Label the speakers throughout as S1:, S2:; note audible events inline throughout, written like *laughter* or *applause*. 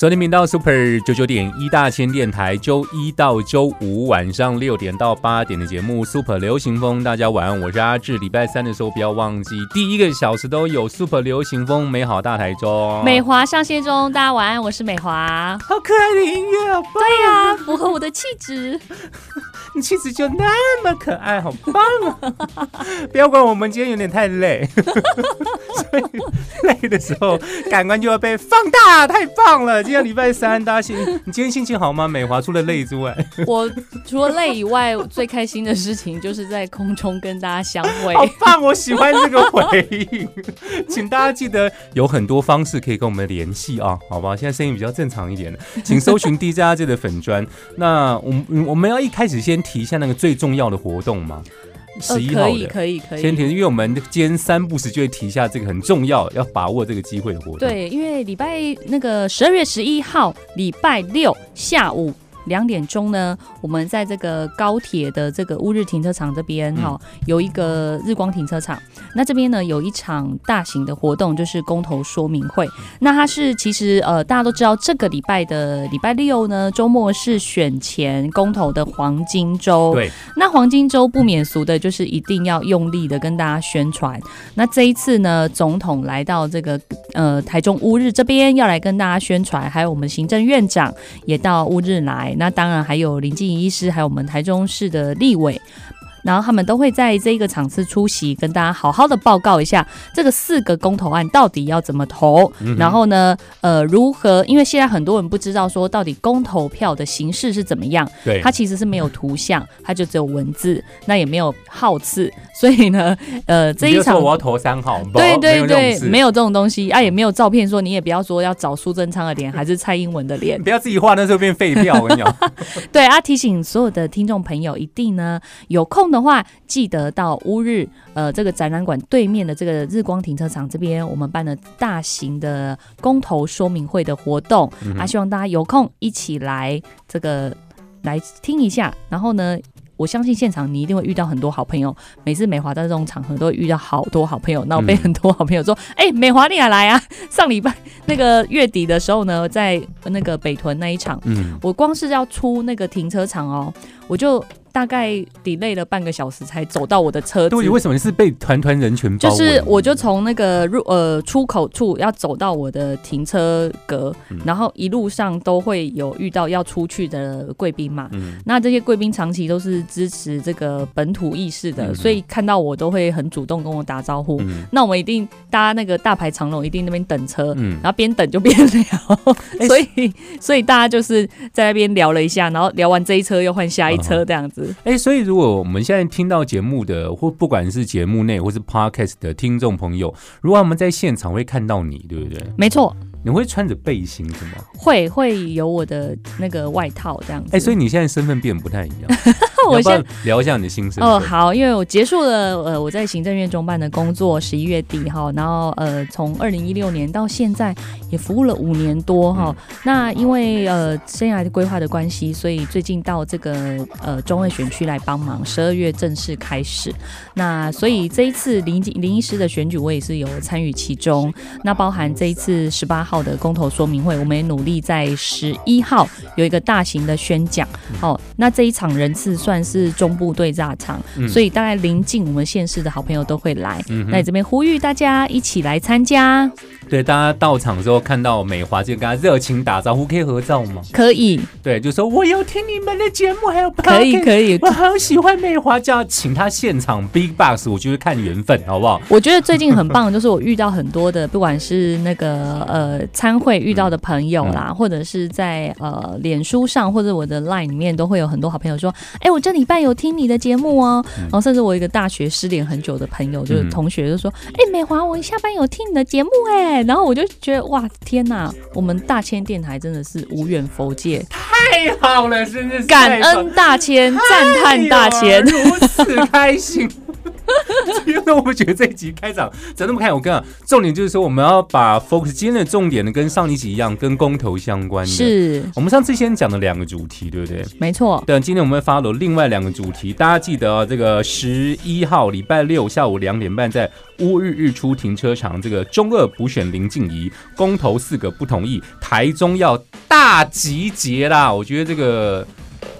S1: 收听频道 Super 九九点一大千电台，周一到周五晚上六点到八点的节目 Super 流行风，大家晚安，我是阿志。礼拜三的时候不要忘记，第一个小时都有 Super 流行风，美好大台中，
S2: 美华上线中，大家晚安，我是美华。
S1: 好可爱的音乐！
S2: 对呀、符合我的气质。
S1: 你气质就那么可爱，好棒啊！*laughs* 不要管我们今天有点太累，*laughs* 所以累的时候感官就要被放大，太棒了！今天礼拜三，大家心，你今天心情好吗？美华除了累之外，*laughs*
S2: 我除了累以外，最开心的事情就是在空中跟大家相会。
S1: 好棒！我喜欢这个回应，请大家记得有很多方式可以跟我们联系啊，好吧？现在声音比较正常一点了，请搜寻 DJ 阿这的粉砖。那我们我们要一开始先提一下那个最重要的活动吗？十一号
S2: 呃可以，
S1: 的。
S2: 可以，可以。
S1: 先提，因为我们今天三不时就会提一下这个很重要，要把握这个机会的活动。，
S2: 对，因为礼拜那个十二月十一号，礼拜六下午。两点钟呢，我们在这个高铁的这个乌日停车场这边
S1: 嗯
S2: 哈、有一个日光停车场。那这边呢有一场大型的活动，就是公投说明会。那它是其实呃大家都知道，这个礼拜的礼拜六呢，周末是选前公投的黄金周。
S1: 对，
S2: 那黄金周不免俗的就是一定要用力的跟大家宣传。那这一次呢，总统来到这个呃台中乌日这边要来跟大家宣传，还有我们行政院长也到乌日来，那当然还有林静怡医师，还有我们台中市的立委。然后他们都会在这个场次出席，跟大家好好的报告一下这个四个公投案到底要怎么投，
S1: 嗯
S2: 然后呢，呃，如何？因为现在很多人不知道说到底公投票的形式是怎么样，
S1: 对，
S2: 它其实是没有图像，它就只有文字，那也没有号次，所以呢，*laughs* 呃，这一场
S1: 说我要投三号，
S2: 对对对，没
S1: 有
S2: 有这种东西啊，也没有照片，说你也不要说要找苏贞昌的脸还是蔡英文的脸
S1: 不要自己画，那时候变废票。我跟你讲，*laughs*
S2: 对啊，提醒所有的听众朋友，一定呢有空的话，记得到乌日呃这个展览馆对面的这个日光停车场这边，我们办了大型的公投说明会的活动、
S1: 嗯
S2: 啊，希望大家有空一起来这个来听一下，然后呢。我相信现场你一定会遇到很多好朋友，每次美华在这种场合都会遇到好多好朋友，那我被
S1: 嗯
S2: 很多好朋友说：“哎、美华你也来啊！”上礼拜 *laughs* 那个月底的时候呢，在那个北屯那一场，
S1: 嗯，
S2: 我光是要出那个停车场哦，我就大概 delay 了半个小时才走到我的车子。
S1: 对，为什么你是被团团人群包围？
S2: 就是我就从那个入呃出口处要走到我的停车格，
S1: 嗯
S2: 然后一路上都会有遇到要出去的贵宾嘛。
S1: 嗯，
S2: 那这些贵宾长期都是支持这个本土意识的，
S1: 嗯
S2: 所以看到我都会很主动跟我打招呼。
S1: 嗯
S2: 那我们一定搭那个大排长龙，一定那边等车，
S1: 嗯
S2: 然后边等就边聊，*laughs*
S1: 哎
S2: 所以所以大家就是在那边聊了一下，然后聊完这一车又换下一
S1: 嗯
S2: 车这样子。
S1: 哎、所以如果我们现在听到节目的，或不管是节目内或是 podcast 的听众朋友，如果我们在现场会看到你，对不对？
S2: 没错，
S1: 你会穿着背心是吗？
S2: 会会有我的那个外套这样子。
S1: 哎、所以你现在身份变不太一样。*laughs* *laughs*
S2: 我
S1: 要不要聊一下你的新身份？
S2: 哦，好，因为我结束了呃我在行政院中办的工作，十一月底哈，然后呃从二零一六年到现在也服务了五年多哈。那因为呃生涯的规划的关系，所以最近到这个呃中卫选区来帮忙，十二月正式开始。那所以这一次林林医师的选举，我也是有参与其中。那包含这一次十八号的公投说明会，我们也努力在十一号有一个大型的宣讲。哦，那这一场人次算是中部对炸场，
S1: 嗯
S2: 所以大概临近我们县市的好朋友都会来。
S1: 嗯
S2: 那这边呼吁大家一起来参加，
S1: 对，大家到场之后看到美华就跟他热情打招呼，可以合照吗？
S2: 可以，
S1: 对，就说我有听你们的节目，还有
S2: 可以可以。
S1: 我好喜欢美华，就要请他现场 big box，我觉得看缘分，好不好？
S2: 我觉得最近很棒，的就是我遇到很多的，不管是那个呃参会遇到的朋友
S1: 嗯
S2: 啦，或者是在呃脸书上或者我的 line 里面，都会有很多好朋友说，哎、我这礼拜有听你的节目哦。
S1: 嗯
S2: 然后甚至我一个大学失联很久的朋友，就是
S1: 嗯
S2: 同学就说，哎、美华，我下班有听你的节目哎，对，然后我就觉得哇，天哪，我们大千电台真的是无远佛界，
S1: 太好了，真的是
S2: 感恩大千，赞叹大千。
S1: 如此开心。*laughs* 因为我们觉得这一集开场怎么那么开？我跟你讲，重点就是说我们要把 focus 今天的重点呢，跟上一集一样，跟公投相关的。
S2: 是，
S1: 我们上次先讲了两个主题，对不对？
S2: 没错，
S1: 对，今天我们会发了另外两个主题，大家记得、啊、这个十一号礼拜六下午两点半在乌日日出停车场，这个中二补选林静怡公投四个不同意，台中要大集结啦！我觉得这个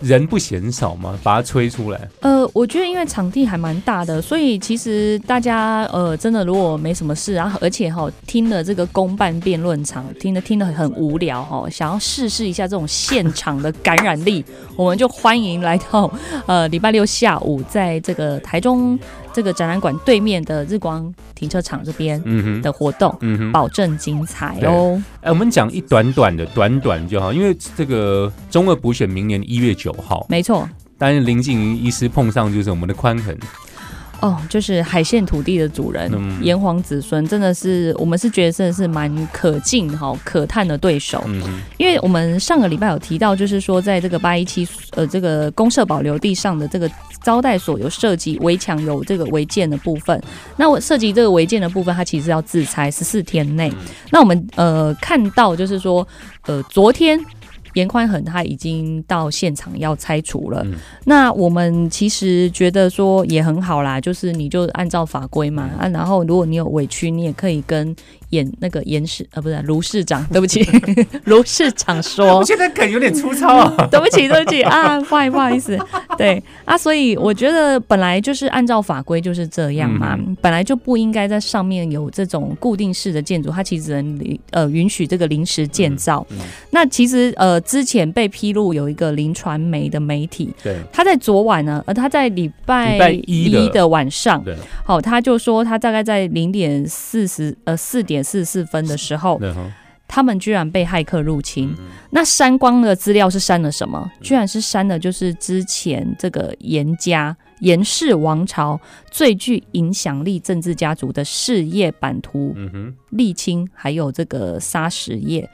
S1: 人不嫌少吗，把它吹出来。
S2: 呃，我觉得因为场地还蛮大的，所以其实大家呃真的如果没什么事，然后而且哈、听了这个公办辩论场，听得听得很无聊哈、想要试试一下这种现场的感染力，我们就欢迎来到呃礼拜六下午在这个台中这个展览馆对面的日光停车场这边的活动，
S1: 嗯哼。
S2: 保证精彩哦。
S1: 哎，我们讲一短短的，短短就好，因为这个中二补选明年一月九号，
S2: 没错，
S1: 但是林静怡医师碰上就是我们的宽恒，
S2: 哦，就是海线土地的主人，
S1: 嗯
S2: 炎黄子孙，真的是我们是觉得真的是蛮可敬哈、可叹的对手。
S1: 嗯，
S2: 因为我们上个礼拜有提到，就是说在这个八一七呃这个公社保留地上的这个招待所有涉及围墙有这个违建的部分，那我涉及这个违建的部分，它其实要自拆十四天内。那我们呃看到就是说呃昨天。严宽恒他已经到现场要拆除了，
S1: 嗯。
S2: 那我们其实觉得说也很好啦，就是你就按照法规嘛啊，然后如果你有委屈，你也可以跟严那个严市呃不是卢市长，对不起，*laughs* 卢市长说
S1: 我，现在梗有点粗糙啊。*laughs*
S2: 对不起，对不起啊，不好意思，不好意思，对啊，所以我觉得本来就是按照法规就是这样嘛，
S1: 嗯
S2: 本来就不应该在上面有这种固定式的建筑，它其实只能呃允许这个临时建造。
S1: 嗯嗯
S2: 那其实呃之前被披露有一个林传媒的媒体，
S1: 对
S2: 他在昨晚呢，呃他在礼拜
S1: 一的
S2: 晚上，
S1: 对
S2: 好、他就说他大概在零点四十呃四点四十四分的时候，他们居然被骇客入
S1: 嗯
S2: 侵。那删光的资料是删了什么？居然是删了就是之前这个严家严氏王朝最具影响力政治家族的事业版图、沥青，还有这个沙石业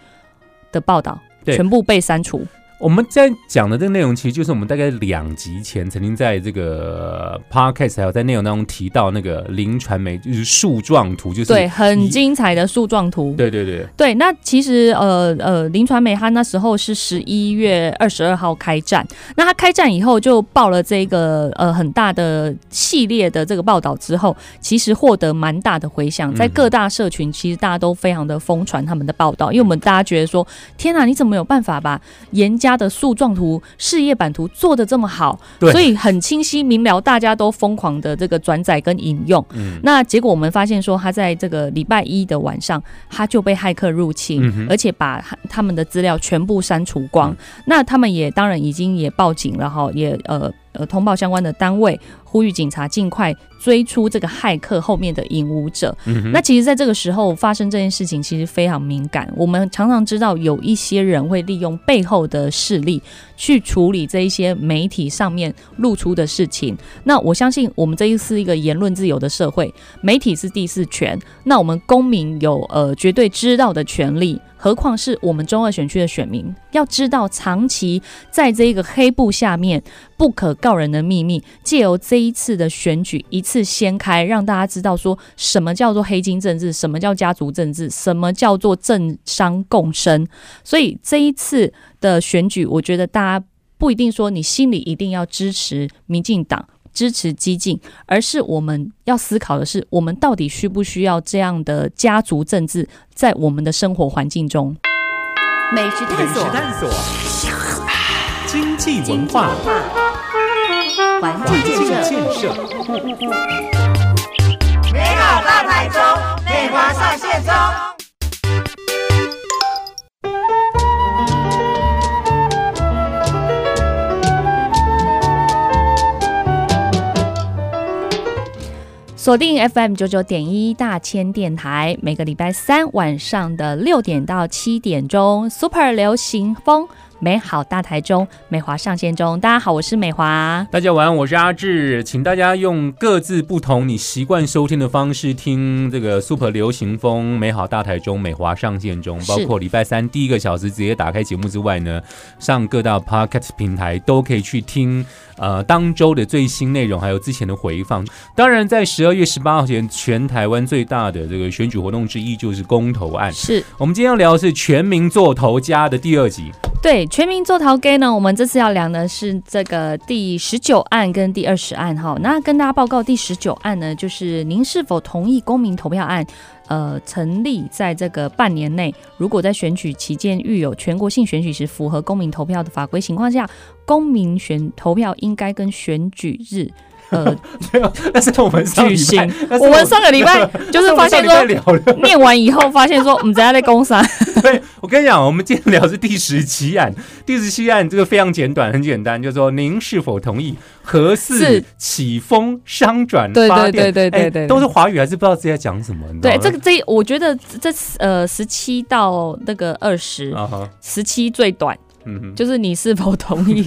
S2: 的报道，全部被删除。
S1: 我们在讲的这个内容，其实就是我们大概两集前曾经在这个 podcast 还有在内容当中提到那个林传媒，就是树状图，就是
S2: 对，很精彩的树状图。
S1: 对对对，
S2: 对，那其实呃呃，林传媒他那时候是十一月二十二号开战，那他开战以后就报了这个呃很大的系列的这个报道之后，其实获得蛮大的回响，在
S1: 嗯
S2: 各大社群其实大家都非常的疯传他们的报道，因为我们大家觉得说，天哪，你怎么有办法把严家的树状图、事业版图做的这么好？
S1: 对
S2: 所以很清晰明了，大家都疯狂的这个转载跟引用。
S1: 嗯
S2: 那结果我们发现说，他在这个礼拜一的晚上，他就被骇客入侵，
S1: 嗯
S2: 而且把他他们的资料全部删除光。
S1: 嗯
S2: 那他们也当然已经也报警了哈，也呃呃通报相关的单位，呼吁警察尽快追出这个骇客后面的引武者。
S1: 嗯，
S2: 那其实，在这个时候发生这件事情，其实非常敏感。我们常常知道有一些人会利用背后的势力去处理这一些媒体上面露出的事情。那我相信，我们这一是一个言论自由的社会，媒体是第四权，那我们公民有呃绝对知道的权利。何况是我们中二选区的选民，要知道长期在这一个黑布下面不可告人的秘密，借由这一次的选举一次掀开，让大家知道说什么叫做黑金政治，什么叫家族政治，什么叫做政商共生。所以这一次的选举，我觉得大家不一定说你心里一定要支持民进党。支持激进，而是我们要思考的是，我们到底需不需要这样的家族政治在我们的生活环境中？
S3: 美食探索，
S1: 探索，经济文化，
S3: 环境建设，
S4: 美好大台中，美华上线中。
S2: 锁定 FM 九九点一大千电台，每个礼拜三晚上的六点到七点钟，Super 流行风。美好大台中，美华上线中。大家好，我是美华。
S1: 大家晚安，我是阿志，请大家用各自不同你习惯收听的方式听这个 Super 流行风美好大台中美华上线中，包括礼拜三第一个小时直接打开节目之外呢，上各大 Podcast 平台都可以去听呃当周的最新内容，还有之前的回放。当然，在十二月十八号前，全台湾最大的这个选举活动之一就是公投案。
S2: 是
S1: 我们今天要聊的是全民做头家的第二集。
S2: 对，全民做陶 gay 呢，我们这次要量的是这个第十九案跟第二十案哈。那跟大家报告，第十九案呢，就是您是否同意公民投票案，呃，成立在这个半年内，如果在选举期间遇有全国性选举时符合公民投票的法规情况下，公民选投票应该跟选举日。呃，*laughs*
S1: 没有，那是我们
S2: 举行。
S1: 我
S2: 们上个礼拜 *laughs* 就是发现说，念完以后发现说，我们怎样在攻杀？
S1: 对，我跟你讲，我们今天聊是第十七案，第十七案这个非常简短，很简单，就是说您是否同意核四起风商转发
S2: 电？对对对对对，
S1: 都是华语还是不知道自己在讲什么？
S2: 对，这个这我觉得这呃十七到那个二十，十七最短，嗯，就是你是否同意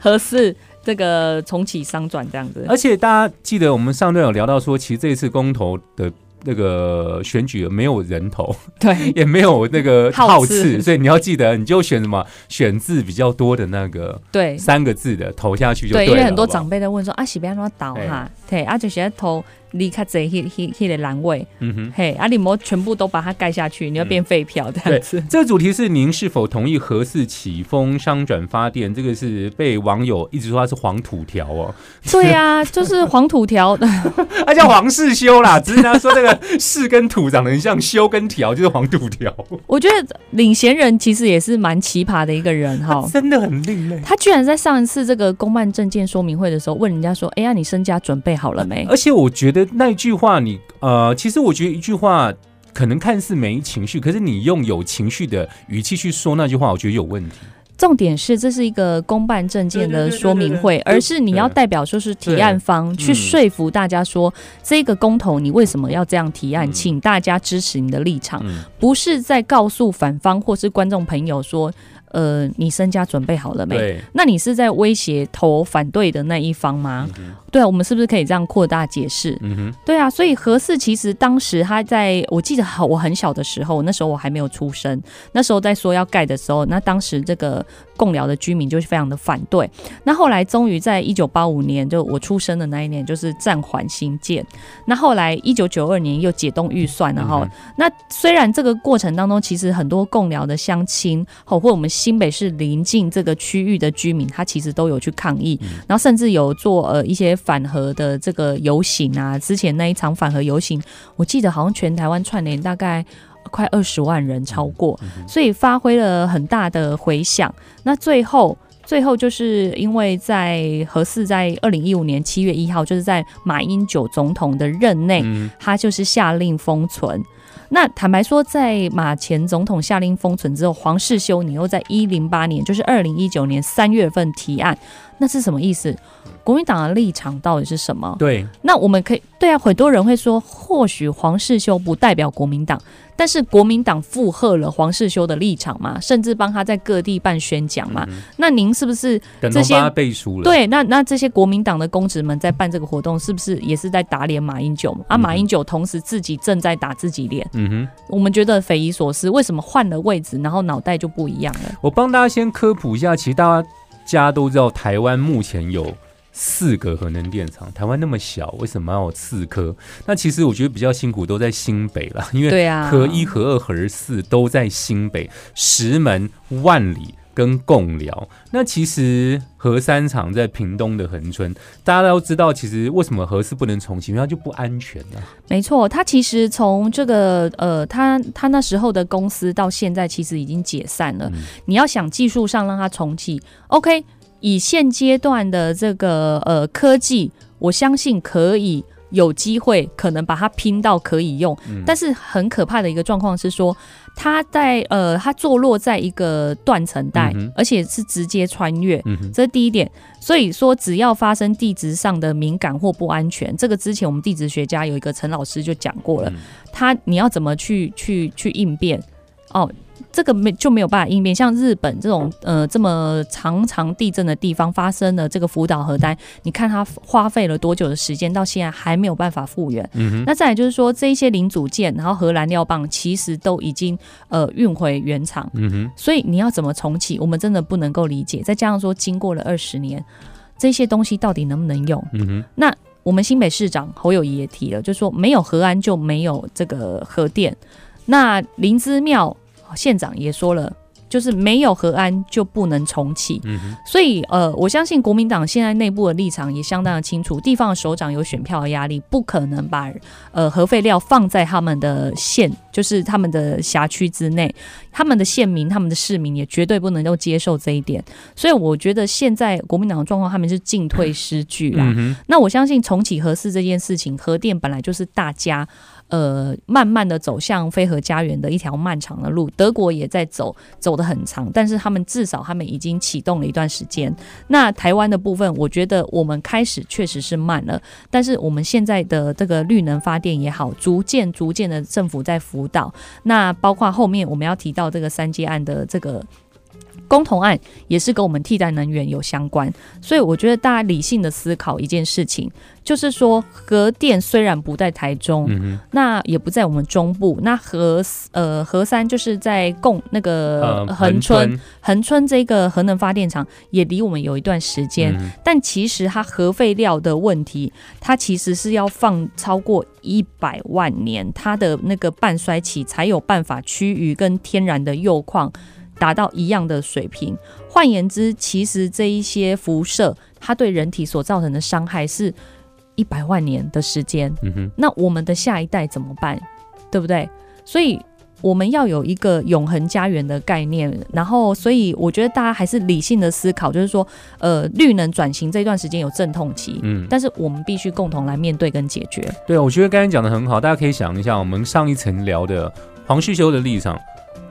S2: 核四？这个重启商转这样子，
S1: 而且大家记得我们上段有聊到说，其实这一次公投的那个选举没有人头，
S2: 对，*laughs*
S1: 也没有那个 *laughs* 号次，所以你要记得，你就选什么选字比较多的那个，
S2: 对，
S1: 三个字的投下去就对。
S2: 因为很多长辈在问说啊，喜不要那么倒哈，对，啊就现在投。离开这迄迄迄个栏位，嗯哼，嘿，阿里摩全部都把它盖下去，你要变废票这样子。
S1: 这个主题是您是否同意核四起风商转发电？这个是被网友一直说它是黄土条哦。
S2: 对啊，*laughs* 就是黄土条，
S1: 它 *laughs* 叫黄世修啦。只是他说这个世跟土长得很像，修跟条就是黄土条。
S2: 我觉得领衔人其实也是蛮奇葩的一个人哈，
S1: 真的很另类。
S2: 他居然在上一次这个公办证件说明会的时候问人家说：“哎呀，你身家准备好了没？”
S1: 而且我觉得。那一句话，你呃，其实我觉得一句话可能看似没情绪，可是你用有情绪的语气去说那句话，我觉得有问题。
S2: 重点是这是一个公办证件的说明会，而是你要代表说是提案方去说服大家说这个公投你为什么要这样提案，请大家支持你的立场，不是在告诉反方或是观众朋友说。呃，你身家准备好了没？那你是在威胁投反对的那一方吗？对啊，我们是不是可以这样扩大解释？对啊，所以何氏其实当时他在我记得好，我很小的时候，那时候我还没有出生，那时候在说要盖的时候，那当时这个。共寮的居民就是非常的反对，那后来终于在一九八五年，就我出生的那一年，就是暂缓新建。那后来一九九二年又解冻预算了哈。那虽然这个过程当中，其实很多共寮的乡亲，或或我们新北市临近这个区域的居民，他其实都有去抗议，然后甚至有做呃一些反核的这个游行啊。之前那一场反核游行，我记得好像全台湾串联大概。快二十万人超过，所以发挥了很大的回响。那最后，最后就是因为在何四在二零一五年七月一号，就是在马英九总统的任内，他就是下令封存。那坦白说，在马前总统下令封存之后，黄世修你又在一零八年，就是二零一九年三月份提案，那是什么意思？国民党的立场到底是什么？
S1: 对，
S2: 那我们可以对啊，很多人会说，或许黄世修不代表国民党，但是国民党附和了黄世修的立场嘛，甚至帮他在各地办宣讲嘛。那您是不是这些
S1: 背书了？
S2: 对，那那这些国民党的公职们在办这个活动，是不是也是在打脸马英九？啊，马英九同时自己正在打自己脸。嗯哼，我们觉得匪夷所思，为什么换了位置，然后脑袋就不一样了？
S1: 我帮大家先科普一下，其实大家都知道，台湾目前有。四个核能电厂，台湾那么小，为什么要有四颗？那其实我觉得比较辛苦，都在新北了，*laughs* 因为核一、核二、核四都在新北，石门、万里跟贡寮。那其实核三厂在屏东的恒春，大家都知道，其实为什么核四不能重启？因为它就不安全了。
S2: 没错，它其实从这个呃，它它那时候的公司到现在其实已经解散了。你要想技术上让它重启，OK。以现阶段的这个呃科技，我相信可以有机会，可能把它拼到可以用。但是很可怕的一个状况是说，它在呃它坐落在一个断层带，而且是直接穿越，这是第一点。所以说，只要发生地质上的敏感或不安全，这个之前我们地质学家有一个陈老师就讲过了，他你要怎么去去去应变？哦。这个没就没有办法应变。像日本这种呃这么常常地震的地方发生的这个福岛核灾，你看它花费了多久的时间，到现在还没有办法复原。
S1: 嗯哼，
S2: 那再来就是说，这一些零组件，然后荷燃料棒其实都已经呃运回原厂，
S1: 嗯哼，
S2: 所以你要怎么重启，我们真的不能够理解。再加上说，经过了二十年，这些东西到底能不能用？
S1: 嗯哼，
S2: 那我们新北市长侯友谊也提了，就说没有核安就没有这个核电。那林之妙县长也说了，就是没有和安就不能重启。
S1: 嗯，
S2: 所以呃，我相信国民党现在内部的立场也相当的清楚，地方的首长有选票的压力，不可能把呃核废料放在他们的县，就是他们的辖区之内，他们的县民、他们的市民也绝对不能够接受这一点。所以我觉得现在国民党的状况，他们是进退失据啦。
S1: 嗯，
S2: 那我相信重启核四这件事情，核电本来就是大家呃慢慢的走向飞核家园的一条漫长的路。德国也在走，走得很长，但是他们至少他们已经启动了一段时间。那台湾的部分，我觉得我们开始确实是慢了，但是我们现在的这个绿能发电也好，逐渐逐渐的政府在辅导。那包括后面我们要提到这个三阶案的这个。公投案也是跟我们替代能源有相关，所以我觉得大家理性的思考一件事情，就是说核电虽然不在台中，
S1: 嗯，
S2: 那也不在我们中部，那核呃核三就是在共那个
S1: 呃，
S2: 恒春，恒春。这个核能发电厂也离我们有一段时间，
S1: 嗯
S2: 但其实它核废料的问题，它其实是要放超过一百万年，它的那个半衰期才有办法趋于跟天然的铀矿达到一样的水平。换言之，其实这一些辐射，它对人体所造成的伤害是一百万年的时间。
S1: 嗯哼，
S2: 那我们的下一代怎么办？对不对？所以我们要有一个永恒家园的概念。然后，所以我觉得大家还是理性的思考，就是说，呃，绿能转型这段时间有阵痛期，
S1: 嗯，
S2: 但是我们必须共同来面对跟解决。
S1: 对，我觉得刚才讲的很好，大家可以想一下，我们上一层聊的黄旭修的立场，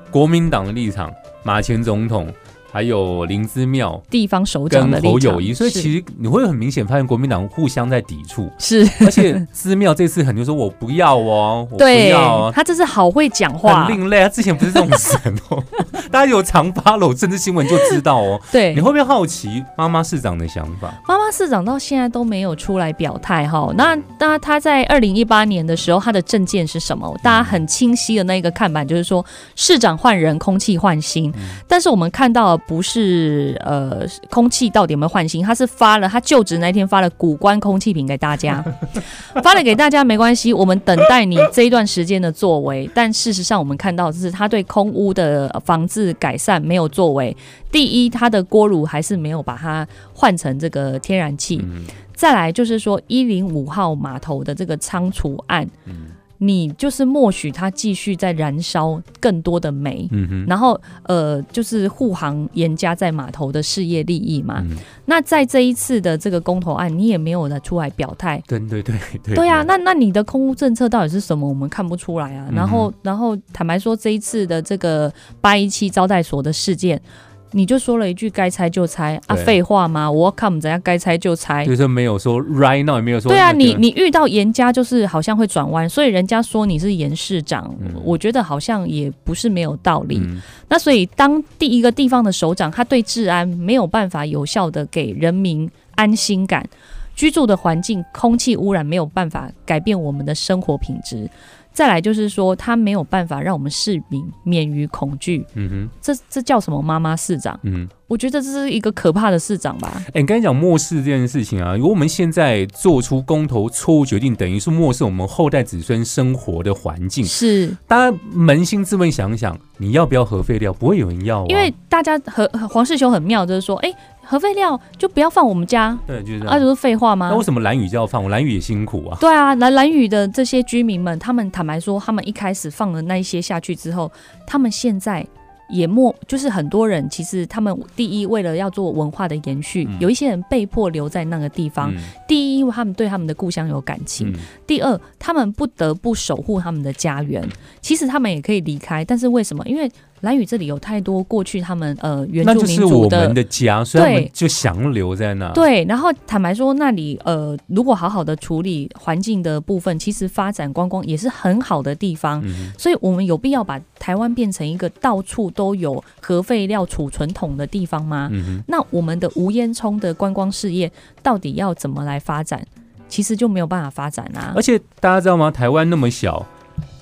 S1: 国民党的立场，马前总统，还有林芝庙
S2: 地方首长
S1: 跟
S2: 的立场
S1: 侯友谊，所以其实你会很明显发现国民党互相在抵触，
S2: 是
S1: 而且 *laughs* 芝庙这次很就说我不要哦，我不
S2: 对
S1: 要哦。
S2: 他这是好会讲话
S1: 很，另类，他之前不是这种神哦，*laughs* 大家有常 follow 政治新闻就知道哦。
S2: 对
S1: 你会不会好奇妈妈市长的想法？
S2: 妈妈市长到现在都没有出来表态哈。那那他在二零一八年的时候，他的政见是什么？大家很清晰的那个看板就是说，市长换人，空气换新。但是我们看到的不是呃空气到底有没有换新，他是发了他就职那天发了古关空气瓶给大家，*laughs* 发了给大家没关系，我们等待你这一段时间的作为。但事实上，我们看到就是他对空屋的防治改善没有作为。第一，他的锅炉还是没有把它换成这个天然气。
S1: 嗯
S2: 再来就是说，一零五号码头的这个仓储案，
S1: 嗯
S2: 你就是默许它继续在燃烧更多的煤。然后，呃，就是护航严加在码头的事业利益嘛。
S1: 嗯，
S2: 那在这一次的这个公投案，你也没有的出来表态。
S1: 对对对对
S2: 对啊，那那你的空屋政策到底是什么？我们看不出来啊。然后，然后坦白说，这一次的这个八一七招待所的事件，你就说了一句该拆就拆啊，废话吗？我 come 怎样该拆就拆。
S1: 就是没有说 right now，也没有说
S2: 对啊，你你遇到严家就是好像会转弯，所以人家说你是严市长，
S1: 嗯
S2: 我觉得好像也不是没有道理。
S1: 嗯
S2: 那所以当第一个地方的首长，他对治安没有办法有效的给人民安心感，居住的环境、空气污染没有办法改变我们的生活品质。再来就是说，他没有办法让我们市民免于恐惧，
S1: 嗯哼
S2: 这这叫什么妈妈市长？
S1: 嗯，
S2: 我觉得这是一个可怕的市长吧。
S1: 哎、你刚才讲漠视这件事情啊，如果我们现在做出公投错误决定，等于是漠视我们后代子孙生活的环境。
S2: 是
S1: 大家扪心自问想想，你要不要核废料？不会有人要、啊，
S2: 因为大家和和黄世雄很妙，就是说，哎、核废料就不要放我们家，
S1: 对，就是这
S2: 啊，
S1: 样。
S2: 就是废话吗
S1: 那？为什么蓝雨就要放？我蓝雨也辛苦啊。
S2: 对啊，蓝蓝雨的这些居民们，他们坦白说，他们一开始放了那一些下去之后，他们现在也莫就是很多人，其实他们第一为了要做文化的延续，
S1: 嗯
S2: 有一些人被迫留在那个地方。
S1: 嗯
S2: 第一，因为他们对他们的故乡有感情；
S1: 嗯
S2: 第二，他们不得不守护他们的家园。其实他们也可以离开，但是为什么？因为兰屿这里有太多过去他们呃原住
S1: 那就是
S2: 民族的
S1: 我们的家，所以他们
S2: 对
S1: 就想留在那。，
S2: 对，然后坦白说，那里呃，如果好好的处理环境的部分，其实发展观光也是很好的地方。
S1: 嗯
S2: 所以我们有必要把台湾变成一个到处都有核废料储存桶的地方吗？那我们的无烟囱的观光事业到底要怎么来发展？其实就没有办法发展啊
S1: 而。且大家知道吗？台湾那么小，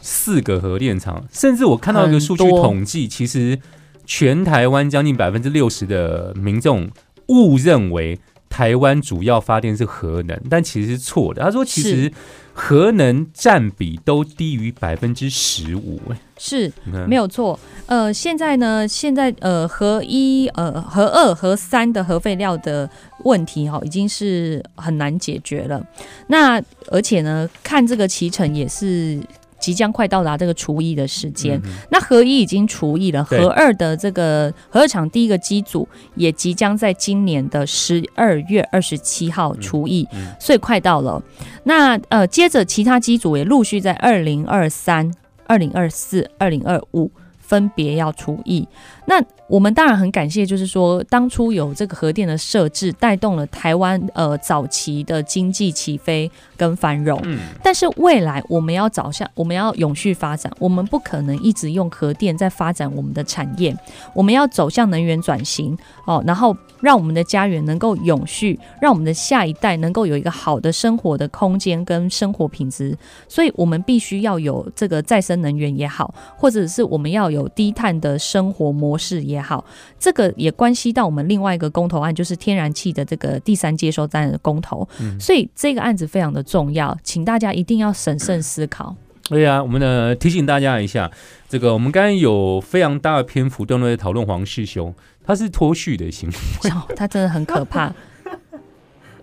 S1: 四个核电厂，甚至我看到一个数据统计，其实全台湾将近百分之六十的民众误认为台湾主要发电是核能，但其实是错的。他说，其实核能占比都低于百分之十五。哎
S2: 是没有错。呃，现在呢，现在呃核一、呃核二、核三的核废料的问题哈、已经是很难解决了。那而且呢，看这个脐橙也是。即将快到达这个除役的时间，
S1: 嗯
S2: 那核一已经除役了，
S1: 对
S2: 核二的这个核二厂第一个机组也即将在今年的十二月二十七号除役，
S1: 嗯
S2: 所以快到了。那呃，接着其他机组也陆续在二零二三、二零二四、二零二五分别要除役。那我们当然很感谢，就是说当初有这个核电的设置，带动了台湾呃早期的经济起飞跟繁荣。
S1: 嗯
S2: 但是未来我们要找向，我们要永续发展，我们不可能一直用核电在发展我们的产业，我们要走向能源转型哦，然后让我们的家园能够永续，让我们的下一代能够有一个好的生活的空间跟生活品质，所以我们必须要有这个再生能源也好，或者是我们要有低碳的生活模式也好，这个也关系到我们另外一个公投案，就是天然气的这个第三接收站的公投，所以这个案子非常的重要，请大家一定要审慎思考。
S1: 对呀、我们呢提醒大家一下，这个我们刚刚有非常大的篇幅都在讨论黄世雄，他是脱序的行为。*laughs*
S2: 哦，他真的很可怕。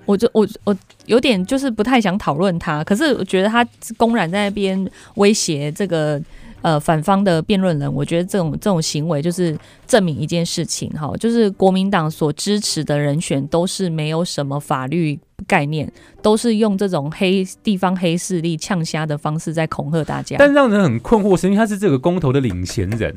S2: 我就我我有点就是不太想讨论他，可是我觉得他公然在那边威胁这个呃反方的辩论人，我觉得这种这种行为就是证明一件事情哈，就是国民党所支持的人选都是没有什么法律概念，都是用这种黑地方黑势力呛瞎的方式在恐吓大家。
S1: 但让人很困惑，是因为他是这个公投的领衔人，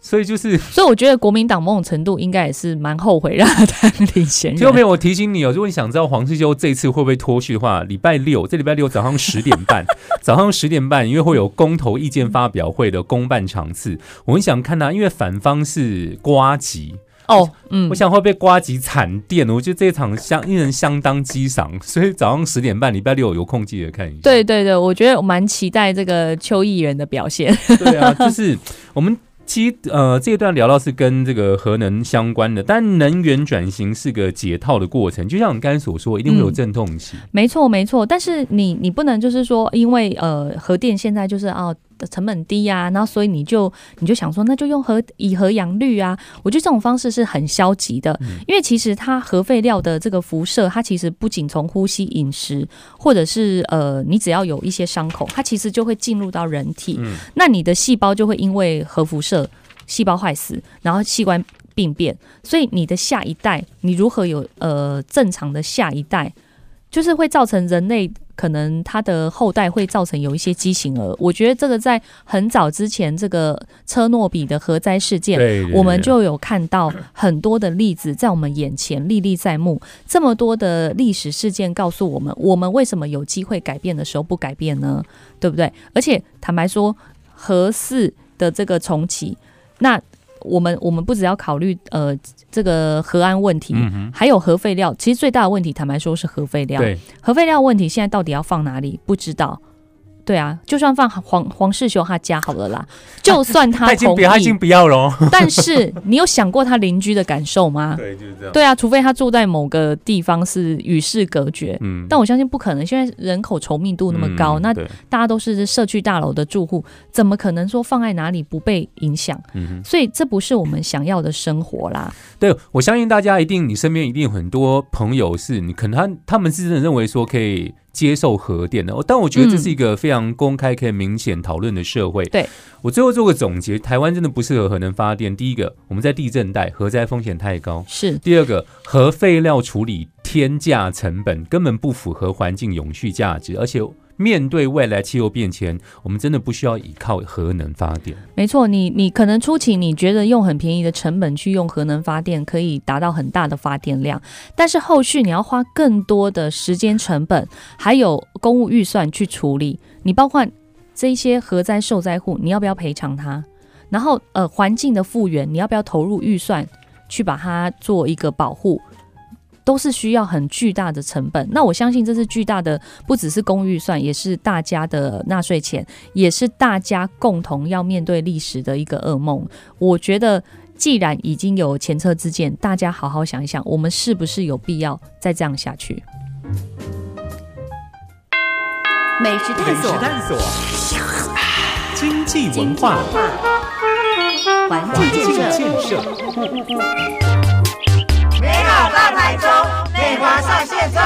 S1: 所以就是
S2: 所以我觉得国民党某种程度应该也是蛮后悔让他当领衔人。
S1: 听众朋友，我提醒你哦，如果你想知道黄世修这次会不会脱序的话，礼拜六这礼拜六早上十点半，*laughs* 早上十点半，因为会有公投意见发表会的公办场次，我很想看他，因为反方是瓜吉，
S2: 哦，嗯
S1: 我，想会被瓜吉惨电，我觉得这一场相令人相当激赏，所以早上十点半，礼拜六有空记得看一下。
S2: 对对对，我觉得我蛮期待这个邱议员的表现。
S1: 对啊，就是我们其实呃这一段聊到是跟这个核能相关的，但能源转型是个解套的过程，就像你刚才所说，一定会有
S2: 嗯
S1: 阵痛期。
S2: 没错没错，但是你你不能就是说，因为呃核电现在就是啊成本低呀、然后所以你就你就想说那就用核以核养绿啊，我觉得这种方式是很消极的，因为其实它核废料的这个辐射，它其实不仅从呼吸、饮食，或者是呃你只要有一些伤口，它其实就会进入到人体，
S1: 嗯。
S2: 那你的细胞就会因为核辐射细胞坏死，然后器官病变，所以你的下一代，你如何有呃正常的下一代，就是会造成人类可能他的后代会造成有一些畸形儿。我觉得这个在很早之前，这个车诺比的核灾事件。
S1: 对，对
S2: 我们就有看到很多的例子在我们眼前历历在目，这么多的历史事件告诉我们，我们为什么有机会改变的时候不改变呢？对不对？而且坦白说，核四的这个重启，那我们我们不只要考虑呃这个核安问题，
S1: 嗯，
S2: 还有核废料，其实最大的问题，坦白说是核废料。核废料问题现在到底要放哪里？不知道。对啊，就算放黄黄世雄他家好了啦，*laughs* 就算他同
S1: 他已经不要，他已经，不要了哦。
S2: 但是你有想过他邻居的感受吗？*laughs*
S1: 对，就是这样。
S2: 对啊，除非他住在某个地方是与世隔绝，
S1: 嗯
S2: 但我相信不可能。现在人口稠密度那么高，那大家都是社区大楼的住户，怎么可能说放在哪里不被影响？
S1: 嗯哼。
S2: 所以这不是我们想要的生活啦。
S1: 对，我相信大家一定，你身边一定有很多朋友是你可能他他们是真的认为说可以接受核电的，但我觉得这是一个非常公开、可以明显讨论的社会。
S2: 对。
S1: 我最后做个总结，台湾真的不适合核能发电。第一个，我们在地震带，核灾风险太高；
S2: 是。
S1: 第二个，核废料处理天价成本根本不符合环境永续价值，而且面对未来气候变迁，我们真的不需要依靠核能发电。
S2: 没错，你你可能初期你觉得用很便宜的成本去用核能发电，可以达到很大的发电量，但是后续你要花更多的时间成本，还有公务预算去处理。你包括这些核灾受灾户，你要不要赔偿他？然后呃，环境的复原，你要不要投入预算去把它做一个保护？都是需要很巨大的成本。那我相信这是巨大的，不只是公预算，也是大家的纳税钱，也是大家共同要面对历史的一个噩梦。我觉得，既然已经有前车之鉴，大家好好想一想，我们是不是有必要再这样下去？
S3: 美食探索，
S1: 探索，经济文化，
S3: 环境建设，
S4: 大台中，美华上线中。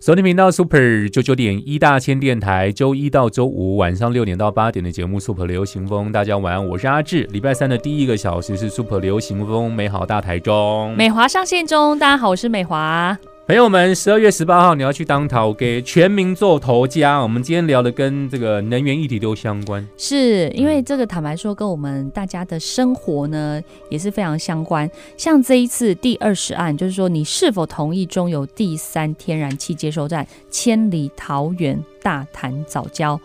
S1: 昨天频道 Super 九九点一大千电台，周一到周五晚上六点到八点的节目 Super 流行风，大家晚安，我是阿志。礼拜三的第一个小时是 Super 流行风，美好大台中。
S2: 美华上线中，大家好，我是美华。
S1: 朋友们，十二月十八号你要去当头给全民做头家。我们今天聊的跟这个能源议题都相关。
S2: 是因为这个坦白说，跟我们大家的生活呢也是非常相关。像这一次第二十案，就是说你是否同意中有第三天然气接收站千里桃园大潭早礁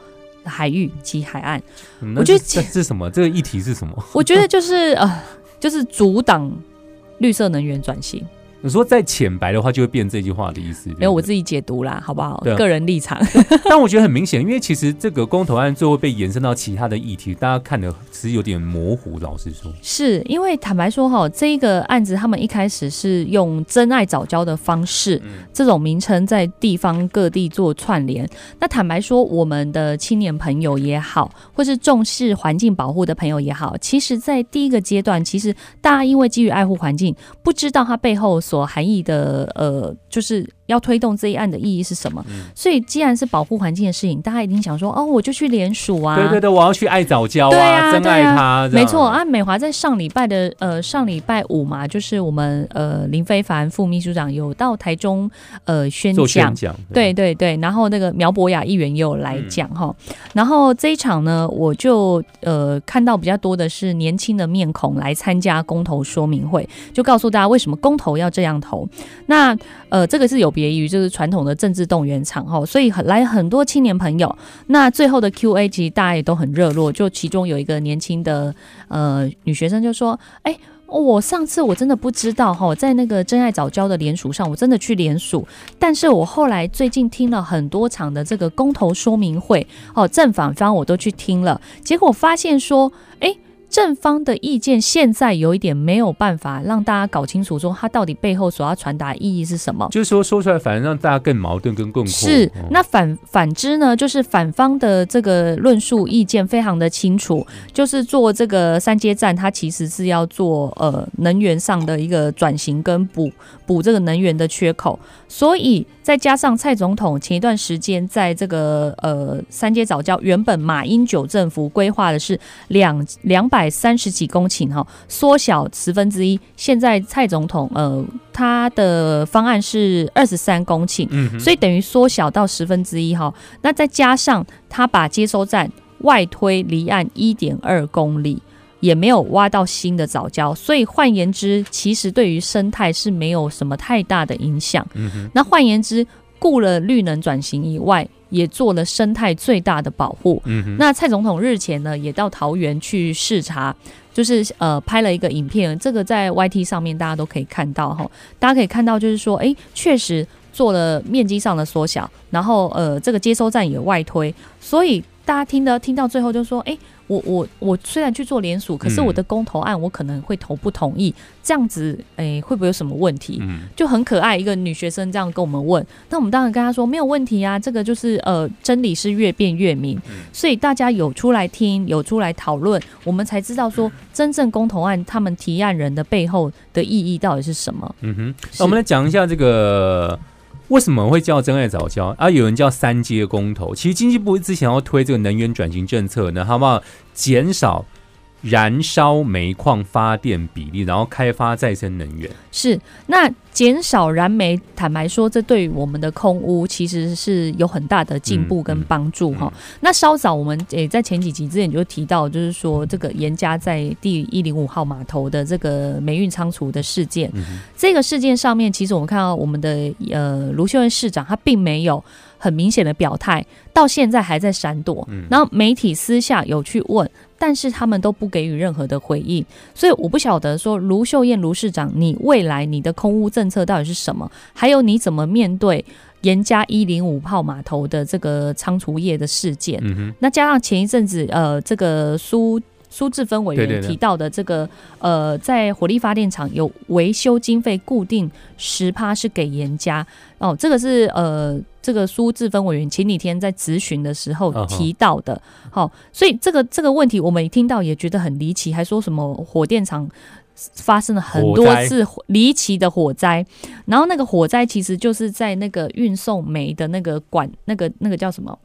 S2: 海域及海岸？
S1: 嗯
S2: 我觉得
S1: 这是什么？这个议题是什么？
S2: 我觉得就是呃，就是阻挡绿色能源转型。
S1: 你说再浅白的话，就会变这句话的意思。
S2: 没有，我。自己解读啦，好不好？个人立场。*laughs*
S1: 但我觉得很明显，因为其实这个公投案最后被延伸到其他的议题，大家看的其实有点模糊。老实说，
S2: 是因为坦白说哈，这一个案子他们一开始是用真爱早教的方式，这种名称在地方各地做串联。那坦白说，我们的青年朋友也好，或是重视环境保护的朋友也好，其实在第一个阶段，其实大家因为基于爱护环境，不知道它背后所所含义的呃，就是要推动这一案的意义是什么。所以既然是保护环境的事情，大家一定想说，哦，我就去联署啊，
S1: 对对对，我要去爱早教
S2: 对
S1: 啊，
S2: 啊
S1: 真爱他，
S2: 没错。啊，美华在上礼拜的呃上礼拜五嘛，就是我们呃林非凡副秘书长有到台中呃宣讲
S1: 宣。讲，
S2: 对对对，然后那个苗博雅议员也有来讲哈、然后这一场呢，我就呃看到比较多的是年轻的面孔来参加公投说明会，就告诉大家为什么公投要这样投。那呃这个是有别于就是传统的政治动员场哈，所以很来很多青年朋友。那最后的 Q&A 其实大家也都很热络，就其中有一个年轻的呃女学生就说，哎。我上次我真的不知道哈，在那个真爱早教的联署上，我真的去联署，但是我后来最近听了很多场的这个公投说明会，哦，正反方我都去听了，结果发现说，哎。正方的意见现在有一点没有办法让大家搞清楚，说它到底背后所要传达的意义是什么。
S1: 就是说说出来，反而让大家更矛盾、更困惑。
S2: 是
S1: 哦，
S2: 那反反之呢，就是反方的这个论述意见非常的清楚，就是做这个三阶站，它其实是要做呃能源上的一个转型跟补补这个能源的缺口，所以再加上蔡总统前一段时间在这个呃三阶早教，原本马英九政府规划的是两两百三十几公顷哈，缩小十分之一，现在蔡总统呃他的方案是二十三公顷。
S1: 嗯，
S2: 所以等于缩小到十分之一哈。那再加上他把接收站外推离岸一点二公里，也没有挖到新的早礁，所以换言之，其实对于生态是没有什么太大的影响。
S1: 嗯哼，
S2: 那换言之，顾了绿能转型以外，也做了生态最大的保护。
S1: 嗯哼，
S2: 那蔡总统日前呢，也到桃园去视察，就是呃拍了一个影片，这个在 YT 上面大家都可以看到哈，大家可以看到就是说，哎，确实做了面积上的缩小，然后呃这个接收站也外推，所以大家听的听到最后就说，哎。我我我虽然去做联署，可是
S1: 嗯
S2: 我的公投案我可能会投不同意，这样子，哎，会不会有什么问题？
S1: 嗯，
S2: 就很可爱，一个女学生这样跟我们问，那我们当然跟她说没有问题啊，这个就是呃真理是越辩越明，所以大家有出来听，有出来讨论，我们才知道说真正公投案他们提案人的背后的意义到底是什么。
S1: 嗯哼，那我们来讲一下这个为什么会叫真爱早教啊？有人叫三阶公投。其实经济部之前要推这个能源转型政策呢，好不好？减少燃烧煤矿发电比例，然后开发再生能源。
S2: 是，那减少燃煤，坦白说，这对于我们的空污其实是有很大的进步跟帮助哈。那稍早我们也在前几集之前就提到，就是说这个严家在第一零五号码头的这个煤运仓储的事件，这个事件上面，其实我们看到我们的呃卢秀燕市长他并没有。很明显的表态，到现在还在闪躲。然后媒体私下有去问，但是他们都不给予任何的回应。所以我不晓得说卢秀燕卢市长，你未来你的空屋政策到底是什么？还有你怎么面对严家一零五号码头的这个仓储业的事件？那加上前一阵子呃，这个苏。苏志芬委员提到的这个，呃，在火力发电厂有维修经费固定十趴是给严家哦，这个是呃，这个苏志芬委员前几天在咨询的时候提到的。好，所以这个这个问题我们听到也觉得很离奇，还说什么火电厂发生了很多次离奇的火灾，然后那个火灾其实就是在那个运送煤的那个管，那个那个叫什么？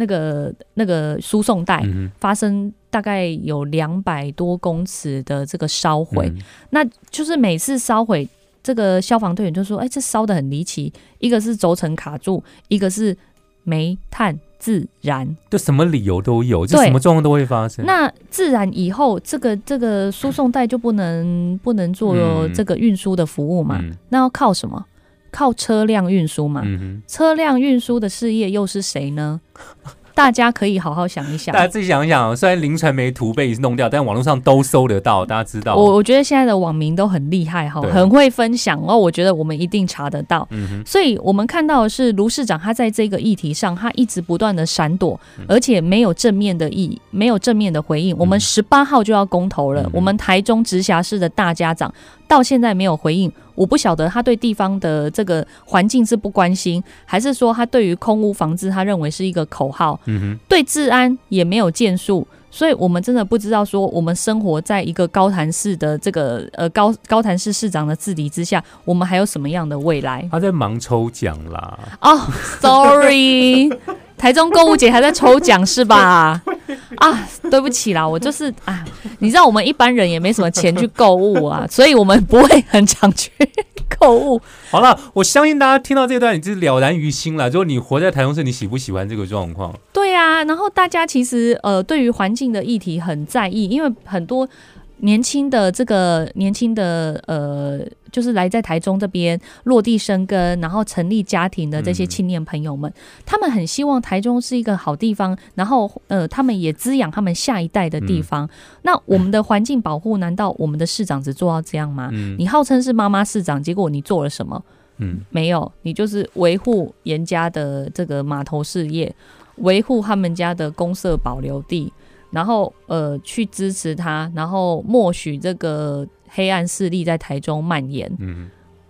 S2: 那个那个输送带发生大概有两百多公尺的这个烧毁，那就是每次烧毁，这个消防队员就说：“哎，这烧的很离奇，一个是轴承卡住，一个是煤炭自燃，
S1: 就什么理由都有，就什么状况都会发生。
S2: 那自燃以后，这个这个输送带就不能不能做这个运输的服务嘛？那要靠什么？”靠车辆运输嘛，车辆运输的事业又是谁呢？*laughs* 大家可以好好想一想，
S1: 大家自己想一想。虽然零传媒图被弄掉，但网络上都搜得到，大家知道。
S2: 我我觉得现在的网民都很厉害哈，很会分享哦。我觉得我们一定查得到。所以我们看到的是卢市长他在这个议题上，他一直不断的闪躲，而且没有正面的意，没有正面的回应。我们十八号就要公投了，我们台中直辖市的大家长到现在没有回应。我不晓得他对地方的这个环境是不关心，还是说他对于空屋防治他认为是一个口号，对治安也没有建树，所以我们真的不知道说我们生活在一个高潭市的这个呃高高潭市市长的治理之下，我们还有什么样的未来？
S1: 他在忙抽奖啦。
S2: 哦，sorry。*laughs* 台中购物节还在抽奖是吧？啊，对不起啦，我就是啊，你知道我们一般人也没什么钱去购物啊，所以我们不会很常去购物。
S1: 好了，我相信大家听到这段，你就了然于心了。如果你活在台中市，你喜不喜欢这个状况？
S2: 对啊，然后大家其实呃，对于环境的议题很在意，因为很多。年轻的这个年轻的呃，就是来在台中这边落地生根，然后成立家庭的这些青年朋友们，他们很希望台中是一个好地方，然后呃，他们也滋养他们下一代的地方。那我们的环境保护，难道我们的市长只做到这样吗？你号称是妈妈市长，结果你做了什么？嗯，没有，你就是维护严家的这个码头事业，维护他们家的公社保留地。然后呃，去支持他，然后默许这个黑暗势力在台中蔓延。嗯，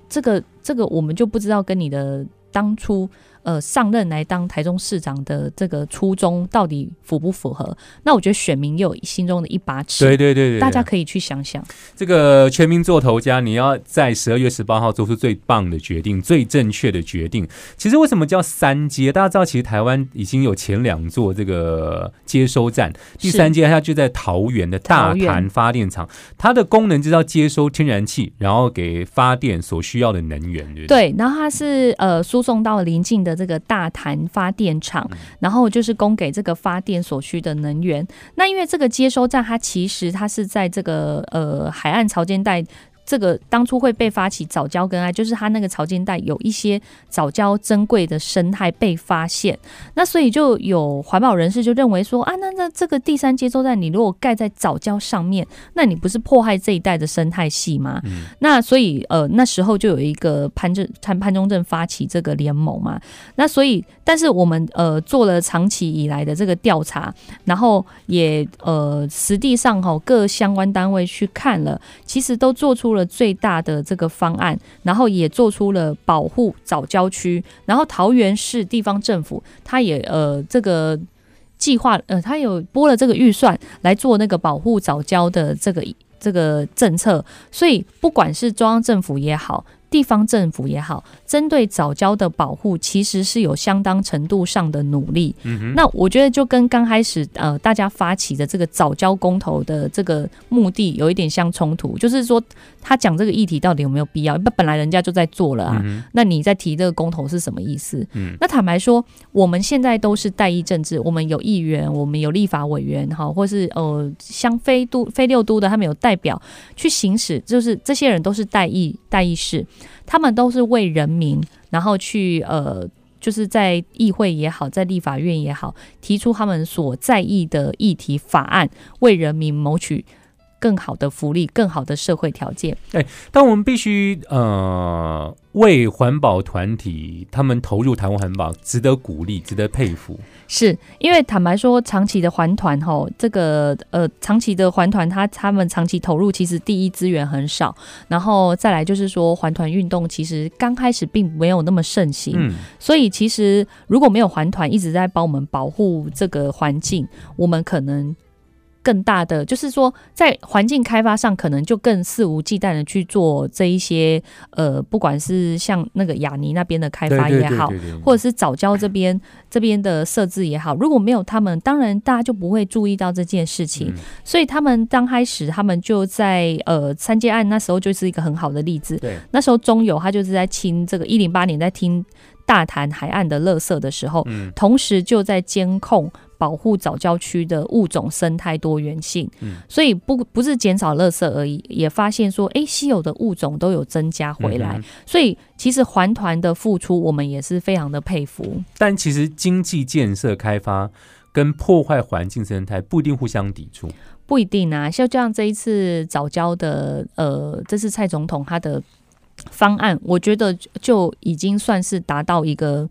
S2: 这个这个我们就不知道跟你的当初。呃，上任来当台中市长的这个初衷到底符不符合？那我觉得选民有心中的一把尺，
S1: 对对对对，
S2: 大家可以去想想。
S1: 这个全民做头家，你要在十二月十八号做出最棒的决定、最正确的决定。其实为什么叫三阶？大家知道，其实台湾已经有前两座这个接收站，第三阶它就在桃园的大潭发电厂，它的功能就是要接收天然气，然后给发电所需要的能源。
S2: 对，然后它是呃输送到邻近的。这个大潭发电厂，然后就是供给这个发电所需的能源。那因为这个接收站，它其实它是在这个呃海岸潮间带。这个当初会被发起早教跟爱，就是他那个潮间带有一些早教珍贵的生态被发现，那所以就有环保人士就认为说啊，那那这个第三接收站你如果盖在早教上面，那你不是迫害这一带的生态系吗？那所以呃那时候就有一个潘正潘潘中正发起这个联盟嘛，那所以但是我们呃做了长期以来的这个调查，然后也呃实地上哈各相关单位去看了，其实都做出了。最大的这个方案，然后也做出了保护早郊区，然后桃园市地方政府，他也呃这个计划呃，他有拨了这个预算来做那个保护早教的这个这个政策，所以不管是中央政府也好。地方政府也好，针对早教的保护，其实是有相当程度上的努力。
S1: 嗯，
S2: 那我觉得就跟刚开始呃大家发起的这个早教公投的这个目的有一点相冲突，就是说他讲这个议题到底有没有必要？那本来人家就在做了啊，
S1: 嗯
S2: 那你在提这个公投是什么意思？
S1: 嗯
S2: 那坦白说，我们现在都是代议政治，我们有议员，我们有立法委员，哈，或是呃，像非都非六都的，他们有代表去行使，就是这些人都是代议代议士，他们都是为人民，然后去呃。就是在议会也好，在立法院也好，提出他们所在意的议题法案，为人民谋取更好的福利、更好的社会条件。
S1: 哎但我们必须呃为环保团体他们投入台湾环保，值得鼓励，值得佩服。
S2: 是因为坦白说，长期的环团吼，这个呃，长期的环团，他他们长期投入，其实第一资源很少，然后再来就是说，环团运动其实刚开始并没有那么盛行，
S1: 嗯，
S2: 所以其实如果没有环团一直在帮我们保护这个环境，我们可能。更大的就是说，在环境开发上，可能就更肆无忌惮的去做这一些呃，不管是像那个雅尼那边的开发也好，
S1: 对对对，
S2: 或者是早教这边 *coughs* 这边的设置也好，如果没有他们，当然大家就不会注意到这件事情。
S1: 嗯
S2: 所以他们刚开始，他们就在呃三阶案那时候就是一个很好的例子。
S1: 对，
S2: 那时候中友他就是在清这个一零八年在听大潭海岸的垃圾的时候，
S1: 嗯
S2: 同时就在监控保护早教区的物种生态多元性，
S1: 嗯
S2: 所以不不是减少垃圾而已，也发现说，诶，稀有的物种都有增加回来，
S1: 嗯
S2: 所以其实环团的付出，我们也是非常的佩服。
S1: 但其实经济建设开发跟破坏环境生态不一定互相抵触。
S2: 不一定啊，像这样这一次早教的，呃，这次蔡总统他的方案，我觉得就已经算是达到一个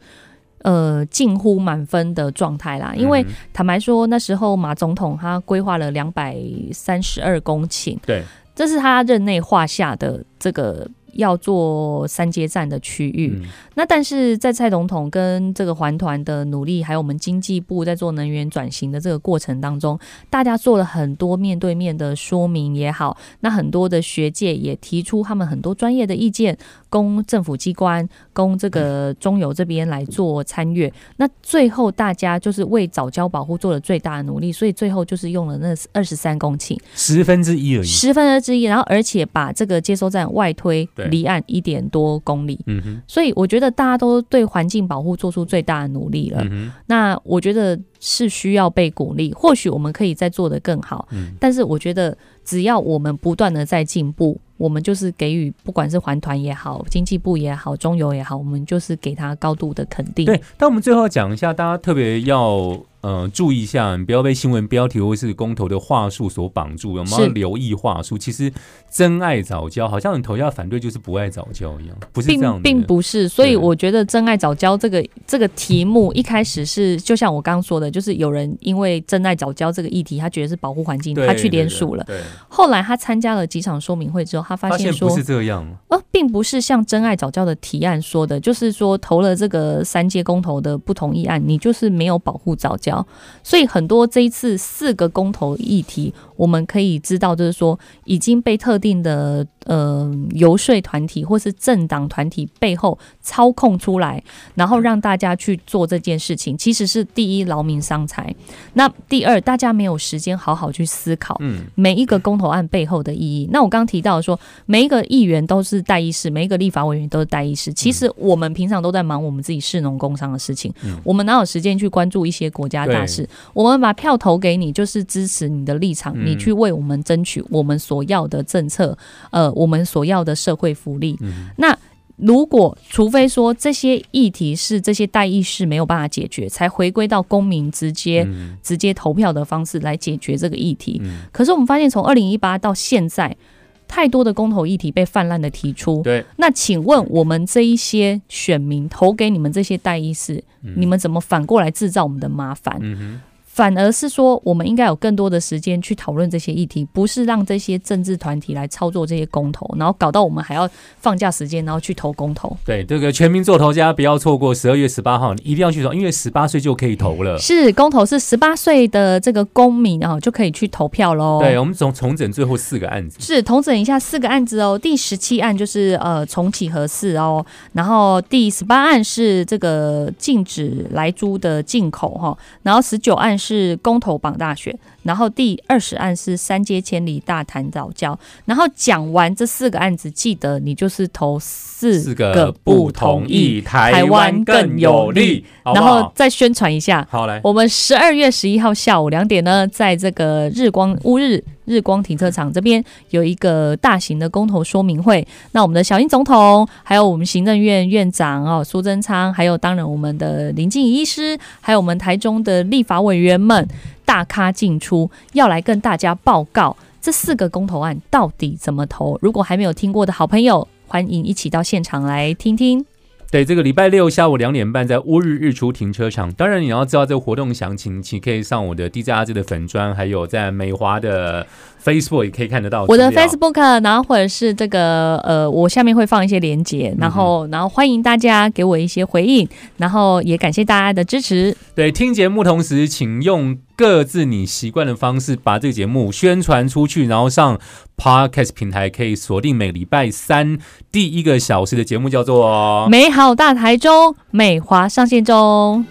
S2: 呃近乎满分的状态啦。因为
S1: 嗯
S2: 坦白说，那时候马总统他规划了两百三十二公顷，
S1: 对，
S2: 这是他任内划下的这个要做三阶站的区域。
S1: 嗯
S2: 那但是在蔡总统跟这个环团的努力，还有我们经济部在做能源转型的这个过程当中，大家做了很多面对面的说明也好，那很多的学界也提出他们很多专业的意见，供政府机关、供这个中油这边来做参阅。那最后大家就是为早教保护做了最大的努力，所以最后就是用了那二十三公顷，
S1: 十分之一而已。
S2: 十分之一，然后而且把这个接收站外推离岸一点多公里。
S1: 嗯哼，
S2: 所以我觉得大家都对环境保护做出最大的努力了。
S1: 嗯哼，
S2: 那我觉得是需要被鼓励，或许我们可以再做得更好。
S1: 嗯
S2: 但是我觉得只要我们不断的在进步，我们就是给予不管是环团也好、经济部也好、中游也好，我们就是给他高度的肯定。
S1: 对。但我们最后讲一下，大家特别要呃注意一下，你不要被新闻标题或是公投的话术所绑住，我们要留意话术。其实真爱早教，好像你投下反对就是不爱早教一样，不是这样的。
S2: 并并不是，所以我觉得“真爱早教”这个这个题目一开始是，就像我刚刚说的，就是有人因为“真爱早教”这个议题，他觉得是保护环境，他去联署了。
S1: 对，对
S2: 后来他参加了几场说明会之后，他发现说
S1: 不，是这样。
S2: 呃，并不是像真爱早教的提案说的，就是说投了这个三阶公投的不同意案，你就是没有保护早教。所以很多这一次四个公投议题，我们可以知道，就是说已经被特定的呃游说团体或是政党团体背后操控出来，然后让大家去做这件事情，其实是第一劳民伤财，那第二大家没有时间好好去思考。
S1: 嗯，
S2: 每一个公投案背后的意义。那我刚刚提到说，每一个议员都是代议士，每一个立法委员都是代议士。其实我们平常都在忙我们自己市农工商的事情，
S1: 嗯
S2: 我们哪有时间去关注一些国家大事？我们把票投给你，就是支持你的立场，
S1: 嗯
S2: 你去为我们争取我们所要的政策，呃，我们所要的社会福利。
S1: 嗯
S2: 那如果除非说这些议题是这些代议士没有办法解决，才回归到公民直接、
S1: 嗯
S2: 直接投票的方式来解决这个议题。
S1: 嗯，
S2: 可是我们发现，从二零一八到现在，太多的公投议题被泛滥的提出。
S1: 对，
S2: 那请问我们这一些选民投给你们这些代议士，
S1: 嗯
S2: 你们怎么反过来制造我们的麻烦？反而是说，我们应该有更多的时间去讨论这些议题，不是让这些政治团体来操作这些公投，然后搞到我们还要放假时间，然后去投公投。
S1: 对，这个全民做投家不要错过十二月十八号，你一定要去投，因为十八岁就可以投了。
S2: 是公投是十八岁的这个公民啊，就可以去投票喽。
S1: 对，我们总重整最后四个案子。
S2: 是重整一下四个案子哦。第十七案就是呃重启核四哦，然后第十八案是这个禁止来猪的进口哈，然后十九案是公投榜大选，然后第二十案是三街千里大谈早教。然后讲完这四个案子，记得你就是投四
S1: 四个
S2: 个
S1: 不同意，台湾更有利，
S2: 然后？再宣传一下。
S1: 好来，
S2: 我们十二月十一号下午两点呢，在这个日光乌日日光停车场这边有一个大型的公投说明会。那我们的小英总统，还有我们行政院院长哦苏贞昌，还有当然我们的林静怡医师，还有我们台中的立法委员们大咖进出，要来跟大家报告这四个公投案到底怎么投。如果还没有听过的好朋友，欢迎一起到现场来听听。
S1: 对，这个礼拜六下午两点半在乌日日出停车场。当然，你要知道这个活动详情，请可以上我的 DJ 阿志的粉砖，还有在美华的 Facebook 也可以看得到
S2: 我的 Facebook，然后或者是这个呃，我下面会放一些连接，然后、然后欢迎大家给我一些回应，然后也感谢大家的支持。
S1: 对，听节目同时，请用各自你习惯的方式把这个节目宣传出去，然后上 Podcast 平台可以锁定每礼拜三第一个小时的节目，叫做
S2: 美好大台中，美华上线中。